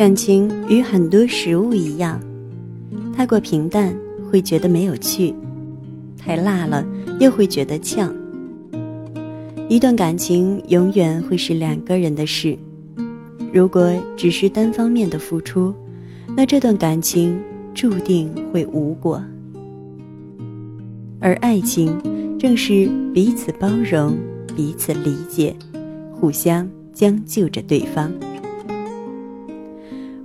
感情与很多食物一样，太过平淡会觉得没有趣，太辣了又会觉得呛。一段感情永远会是两个人的事，如果只是单方面的付出，那这段感情注定会无果。而爱情正是彼此包容、彼此理解、互相将就着对方。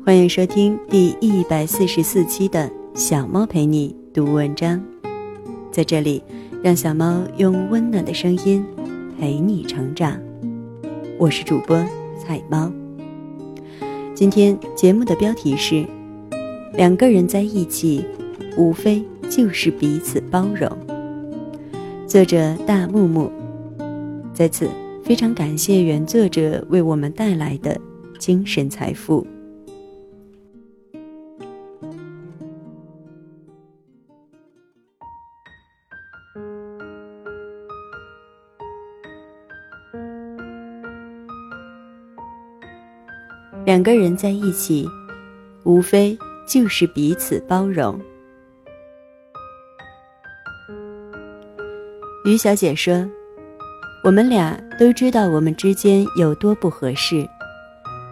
欢迎收听第一百四十四期的小猫陪你读文章，在这里，让小猫用温暖的声音陪你成长。我是主播彩猫。今天节目的标题是：两个人在一起，无非就是彼此包容。作者大木木，在此非常感谢原作者为我们带来的精神财富。两个人在一起，无非就是彼此包容。于小姐说：“我们俩都知道我们之间有多不合适，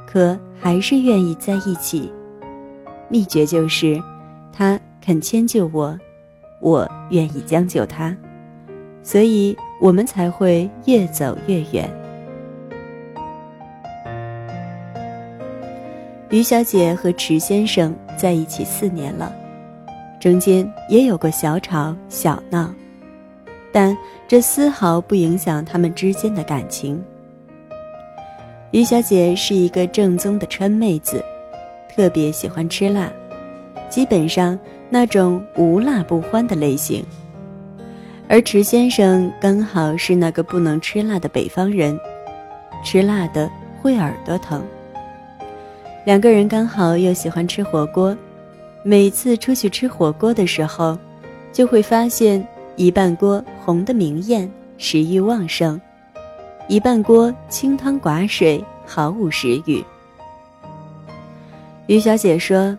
可还是愿意在一起。秘诀就是，他肯迁就我，我愿意将就他，所以我们才会越走越远。”于小姐和池先生在一起四年了，中间也有过小吵小闹，但这丝毫不影响他们之间的感情。于小姐是一个正宗的川妹子，特别喜欢吃辣，基本上那种无辣不欢的类型。而池先生刚好是那个不能吃辣的北方人，吃辣的会耳朵疼。两个人刚好又喜欢吃火锅，每次出去吃火锅的时候，就会发现一半锅红的明艳，食欲旺盛；一半锅清汤寡水，毫无食欲。于小姐说：“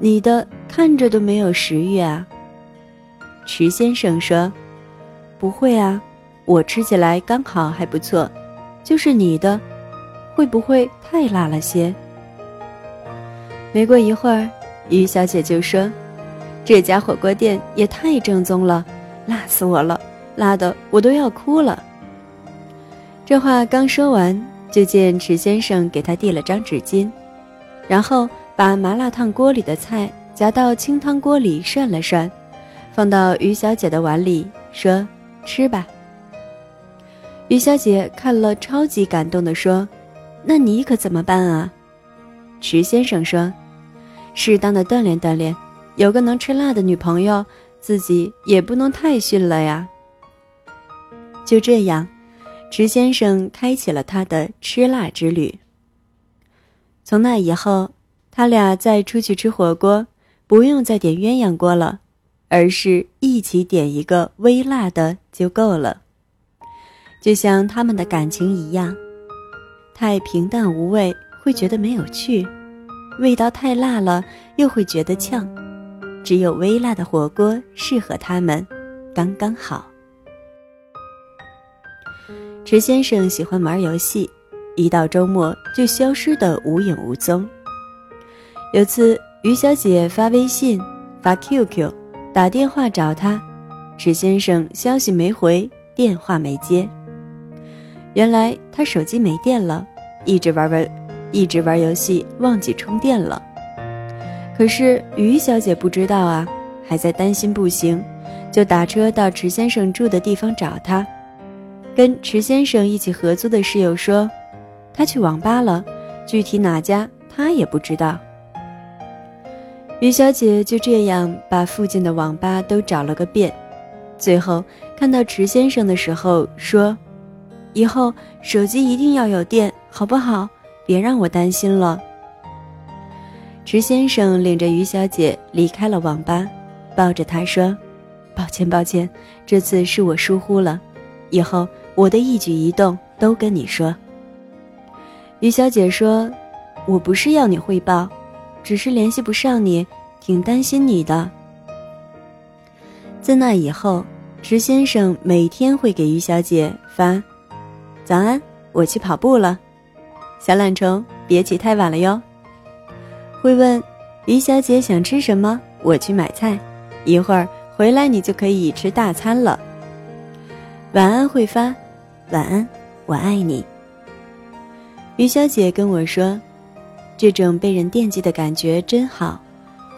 你的看着都没有食欲啊。”池先生说：“不会啊，我吃起来刚好还不错，就是你的，会不会太辣了些？”没过一会儿，于小姐就说：“这家火锅店也太正宗了，辣死我了，辣的我都要哭了。”这话刚说完，就见池先生给她递了张纸巾，然后把麻辣烫锅里的菜夹到清汤锅里涮了涮，放到于小姐的碗里，说：“吃吧。”于小姐看了，超级感动的说：“那你可怎么办啊？”池先生说。适当的锻炼锻炼，有个能吃辣的女朋友，自己也不能太逊了呀。就这样，池先生开启了他的吃辣之旅。从那以后，他俩再出去吃火锅，不用再点鸳鸯锅了，而是一起点一个微辣的就够了。就像他们的感情一样，太平淡无味会觉得没有趣。味道太辣了，又会觉得呛，只有微辣的火锅适合他们，刚刚好。池先生喜欢玩游戏，一到周末就消失得无影无踪。有次于小姐发微信、发 QQ、打电话找他，池先生消息没回，电话没接。原来他手机没电了，一直玩玩。一直玩游戏，忘记充电了。可是于小姐不知道啊，还在担心不行，就打车到池先生住的地方找他。跟池先生一起合租的室友说，他去网吧了，具体哪家他也不知道。于小姐就这样把附近的网吧都找了个遍，最后看到池先生的时候说：“以后手机一定要有电，好不好？”别让我担心了。池先生领着于小姐离开了网吧，抱着她说：“抱歉，抱歉，这次是我疏忽了，以后我的一举一动都跟你说。”于小姐说：“我不是要你汇报，只是联系不上你，挺担心你的。自那以后，池先生每天会给于小姐发：“早安，我去跑步了。”小懒虫，别起太晚了哟。会问：“于小姐想吃什么？我去买菜，一会儿回来你就可以吃大餐了。”晚安会发：“晚安，我爱你。”于小姐跟我说：“这种被人惦记的感觉真好，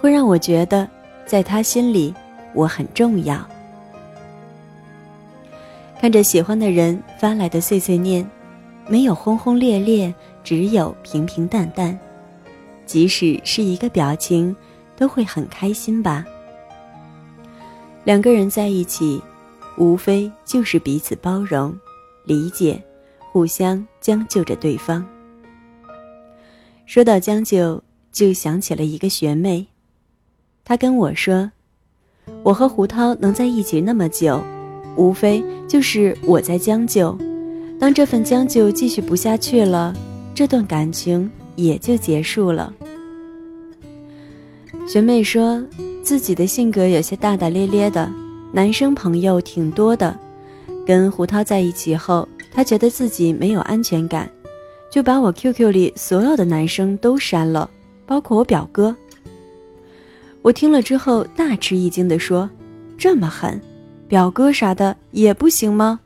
会让我觉得在她心里我很重要。”看着喜欢的人发来的碎碎念，没有轰轰烈烈，只有平平淡淡，即使是一个表情，都会很开心吧。两个人在一起，无非就是彼此包容、理解。互相将就着对方。说到将就，就想起了一个学妹，她跟我说：“我和胡涛能在一起那么久，无非就是我在将就。当这份将就继续不下去了，这段感情也就结束了。”学妹说自己的性格有些大大咧咧的，男生朋友挺多的，跟胡涛在一起后。他觉得自己没有安全感，就把我 QQ 里所有的男生都删了，包括我表哥。我听了之后大吃一惊的说：“这么狠，表哥啥的也不行吗？”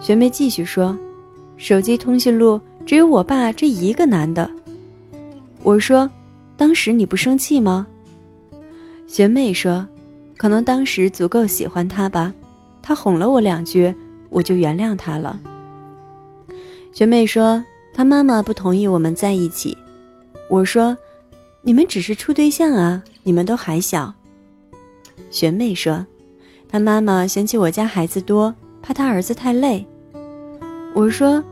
学妹继续说：“手机通讯录只有我爸这一个男的。”我说：“当时你不生气吗？”学妹说：“可能当时足够喜欢他吧，他哄了我两句。”我就原谅他了。学妹说，她妈妈不同意我们在一起。我说，你们只是处对象啊，你们都还小。学妹说，她妈妈嫌弃我家孩子多，怕他儿子太累。我说，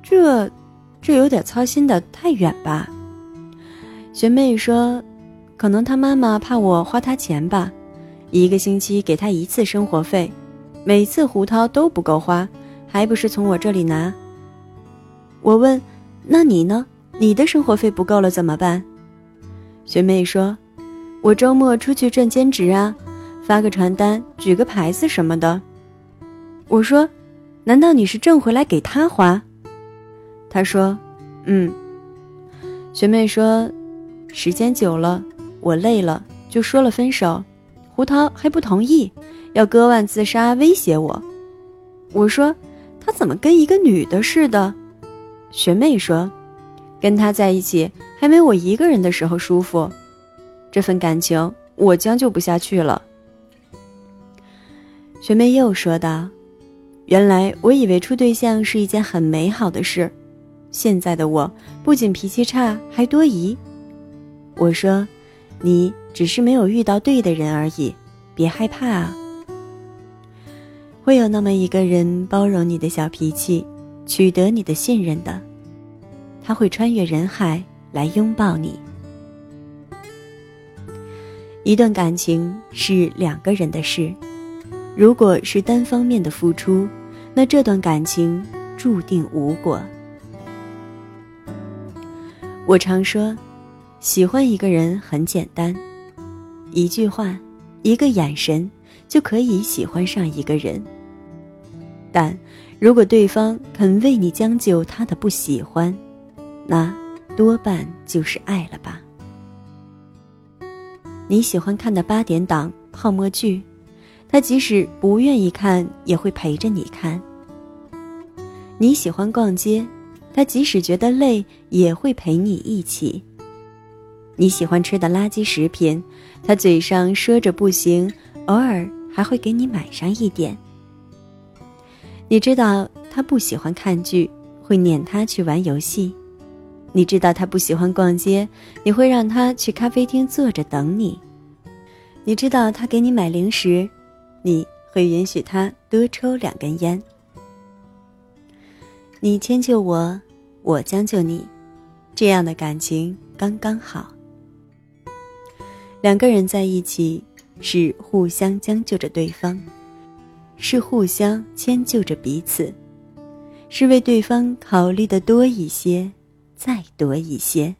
这，这有点操心的太远吧。学妹说，可能他妈妈怕我花他钱吧，一个星期给他一次生活费。每次胡涛都不够花，还不是从我这里拿。我问：“那你呢？你的生活费不够了怎么办？”学妹说：“我周末出去赚兼职啊，发个传单、举个牌子什么的。”我说：“难道你是挣回来给他花？”她说：“嗯。”学妹说：“时间久了，我累了，就说了分手。胡涛还不同意。”要割腕自杀，威胁我。我说：“他怎么跟一个女的似的？”学妹说：“跟他在一起还没我一个人的时候舒服。这份感情我将就不下去了。”学妹又说道：“原来我以为处对象是一件很美好的事，现在的我不仅脾气差，还多疑。”我说：“你只是没有遇到对的人而已，别害怕啊。”会有那么一个人包容你的小脾气，取得你的信任的，他会穿越人海来拥抱你。一段感情是两个人的事，如果是单方面的付出，那这段感情注定无果。我常说，喜欢一个人很简单，一句话，一个眼神。就可以喜欢上一个人，但如果对方肯为你将就他的不喜欢，那多半就是爱了吧。你喜欢看的八点档泡沫剧，他即使不愿意看，也会陪着你看。你喜欢逛街，他即使觉得累，也会陪你一起。你喜欢吃的垃圾食品，他嘴上说着不行，偶尔。还会给你买上一点。你知道他不喜欢看剧，会撵他去玩游戏；你知道他不喜欢逛街，你会让他去咖啡厅坐着等你；你知道他给你买零食，你会允许他多抽两根烟。你迁就我，我将就你，这样的感情刚刚好。两个人在一起。是互相将就着对方，是互相迁就着彼此，是为对方考虑的多一些，再多一些。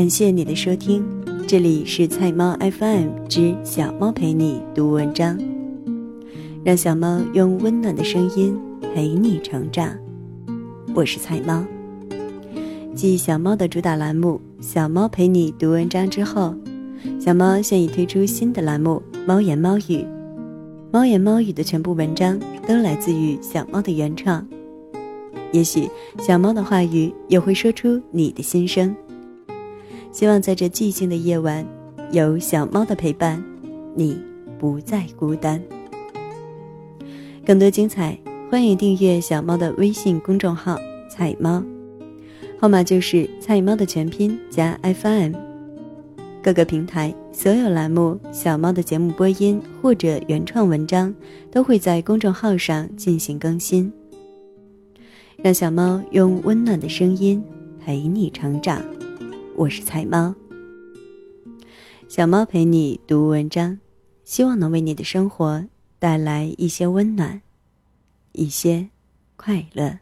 感谢你的收听，这里是菜猫 FM 之小猫陪你读文章，让小猫用温暖的声音陪你成长。我是菜猫。继小猫的主打栏目《小猫陪你读文章》之后，小猫现已推出新的栏目《猫言猫语》。猫言猫语的全部文章都来自于小猫的原创，也许小猫的话语也会说出你的心声。希望在这寂静的夜晚，有小猫的陪伴，你不再孤单。更多精彩，欢迎订阅小猫的微信公众号“菜猫”，号码就是“菜猫”的全拼加 FM。各个平台所有栏目，小猫的节目播音或者原创文章，都会在公众号上进行更新。让小猫用温暖的声音陪你成长。我是彩猫，小猫陪你读文章，希望能为你的生活带来一些温暖，一些快乐。